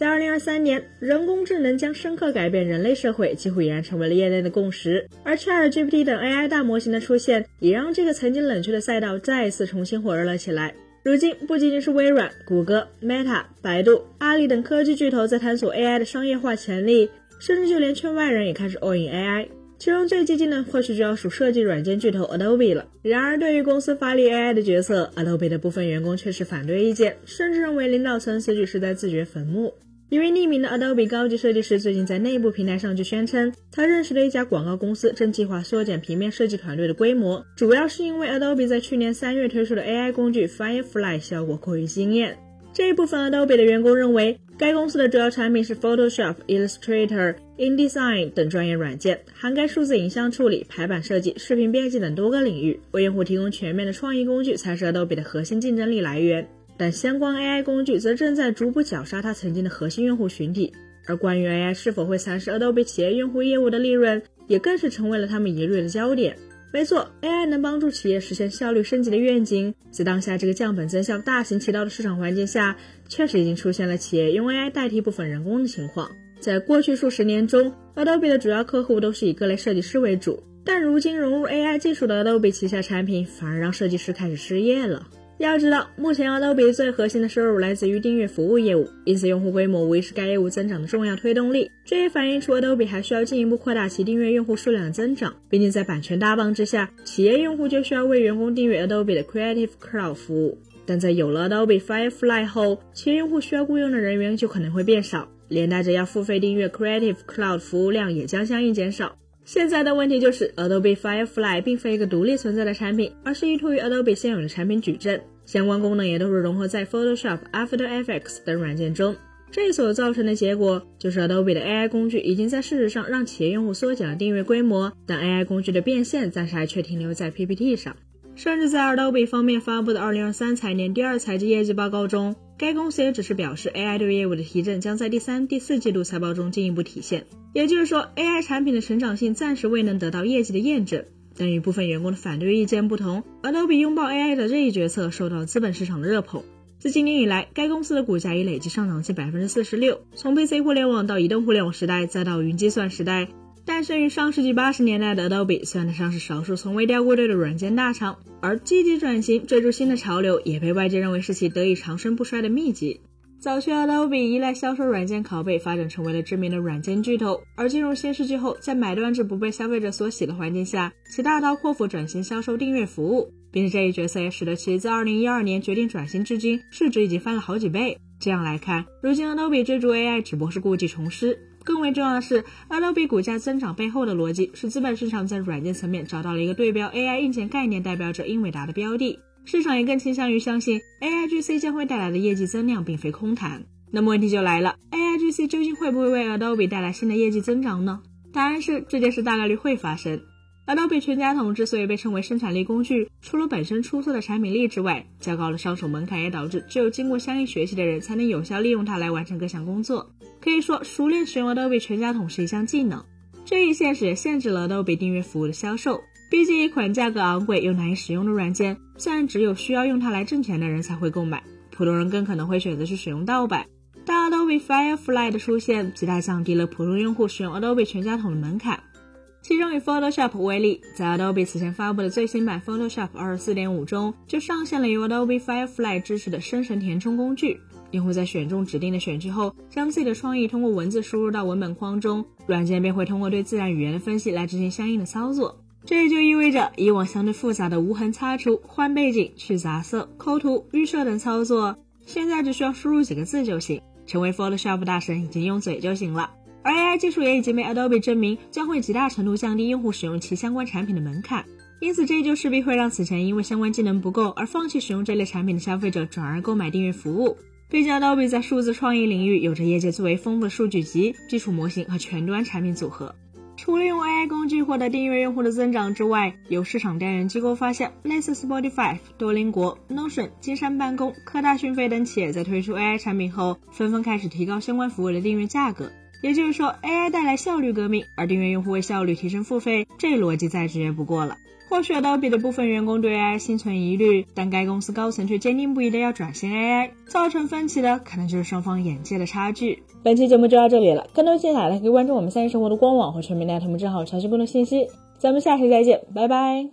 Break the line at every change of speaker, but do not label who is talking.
在二零二三年，人工智能将深刻改变人类社会，几乎已然成为了业内的共识。而 ChatGPT 等 AI 大模型的出现，也让这个曾经冷却的赛道再一次重新火热了起来。如今，不仅仅是微软、谷歌、Meta、百度、阿里等科技巨头在探索 AI 的商业化潜力，甚至就连圈外人也开始 all in AI。其中最激进的或许就要数设计软件巨头 Adobe 了。然而，对于公司发力 AI 的决策，Adobe 的部分员工却是反对意见，甚至认为领导层此举是在自掘坟墓。一位匿名的 Adobe 高级设计师最近在内部平台上就宣称，他认识的一家广告公司正计划缩减平面设计团队的规模，主要是因为 Adobe 在去年三月推出的 AI 工具 Firefly 效果过于惊艳。这一部分 Adobe 的员工认为，该公司的主要产品是 Photoshop、Illustrator、InDesign 等专业软件，涵盖数字影像处理、排版设计、视频编辑等多个领域，为用户提供全面的创意工具才是 Adobe 的核心竞争力来源。但相关 AI 工具则正在逐步绞杀它曾经的核心用户群体，而关于 AI 是否会蚕食 Adobe 企业用户业务的利润，也更是成为了他们疑虑的焦点。没错，AI 能帮助企业实现效率升级的愿景，在当下这个降本增效大行其道的市场环境下，确实已经出现了企业用 AI 代替部分人工的情况。在过去数十年中，Adobe 的主要客户都是以各类设计师为主，但如今融入 AI 技术的 Adobe 旗下产品，反而让设计师开始失业了。要知道，目前 Adobe 最核心的收入来自于订阅服务业务，因此用户规模无疑是该业务增长的重要推动力。这也反映出 Adobe 还需要进一步扩大其订阅用户数量的增长。毕竟在版权大棒之下，企业用户就需要为员工订阅 Adobe 的 Creative Cloud 服务。但在有了 Adobe Firefly 后，企业用户需要雇佣的人员就可能会变少，连带着要付费订阅 Creative Cloud 服务量也将相应减少。现在的问题就是，Adobe Firefly 并非一个独立存在的产品，而是依托于 Adobe 现有的产品矩阵，相关功能也都是融合在 Photoshop、After Effects 等软件中。这所造成的结果就是，Adobe 的 AI 工具已经在事实上让企业用户缩减了订阅规模，但 AI 工具的变现暂时还却停留在 PPT 上。甚至在 Adobe 方面发布的2023财年第二财季业绩报告中，该公司也只是表示 AI 对业务的提振将在第三、第四季度财报中进一步体现。也就是说，AI 产品的成长性暂时未能得到业绩的验证。但与部分员工的反对意见不同，Adobe 拥抱 AI 的这一决策受到资本市场的热捧。自今年以来，该公司的股价已累计上涨近百分之四十六。从 PC 互联网到移动互联网时代，再到云计算时代。诞生于上世纪八十年代的 Adobe 算得上是少数从未掉过队的软件大厂，而积极转型、追逐新的潮流，也被外界认为是其得以长盛不衰的秘籍。早期 Adobe 依赖销售软件拷贝，发展成为了知名的软件巨头。而进入新世纪后，在买断制不被消费者所喜的环境下，其大刀阔斧转型销售订阅服务，并且这一角色也使得其自2012年决定转型至今，市值已经翻了好几倍。这样来看，如今 Adobe 追逐 AI 只不过是故技重施。更为重要的是，Adobe 股价增长背后的逻辑是资本市场在软件层面找到了一个对标 AI 硬件概念代表者英伟达的标的，市场也更倾向于相信 AIGC 将会带来的业绩增量并非空谈。那么问题就来了，AIGC 究竟会不会为 Adobe 带来新的业绩增长呢？答案是这件事大概率会发生。Adobe 全家桶之所以被称为生产力工具，除了本身出色的产品力之外，较高的上手门槛也导致只有经过相应学习的人才能有效利用它来完成各项工作。可以说，熟练使用 Adobe 全家桶是一项技能。这一现实也限制了 Adobe 订阅服务的销售。毕竟，一款价格昂贵又难以使用的软件，虽然只有需要用它来挣钱的人才会购买，普通人更可能会选择去使用盗版。但 Adobe Firefly 的出现，极大降低了普通用户使用 Adobe 全家桶的门槛。其中以 Photoshop 为例，在 Adobe 此前发布的最新版 Photoshop 24.5中，就上线了由 Adobe Firefly 支持的生成填充工具。用户在选中指定的选区后，将自己的创意通过文字输入到文本框中，软件便会通过对自然语言的分析来执行相应的操作。这也就意味着，以往相对复杂的无痕擦除、换背景、去杂色、抠图、预设等操作，现在只需要输入几个字就行。成为 Photoshop 大神，已经用嘴就行了。而 AI 技术也已经被 Adobe 证明将会极大程度降低用户使用其相关产品的门槛，因此这就势必会让此前因为相关技能不够而放弃使用这类产品的消费者转而购买订阅服务。毕竟 Adobe 在数字创意领域有着业界最为丰富的数据集、基础模型和全端产品组合。除了用 AI 工具获得订阅用户的增长之外，有市场调研机构发现，类似 Spotify、多邻国、Notion、金山办公、科大讯飞等企业在推出 AI 产品后，纷纷开始提高相关服务的订阅价格。也就是说，AI 带来效率革命，而订阅用户为效率提升付费，这逻辑再直接不过了。或许 Adobe 的部分员工对 AI 心存疑虑，但该公司高层却坚定不移的要转型 AI，造成分歧的可能就是双方眼界的差距。本期节目就到这里了，更多精彩的可以关注我们三一生活的官网和全民大同步账号查询更多信息。咱们下期再见，拜拜。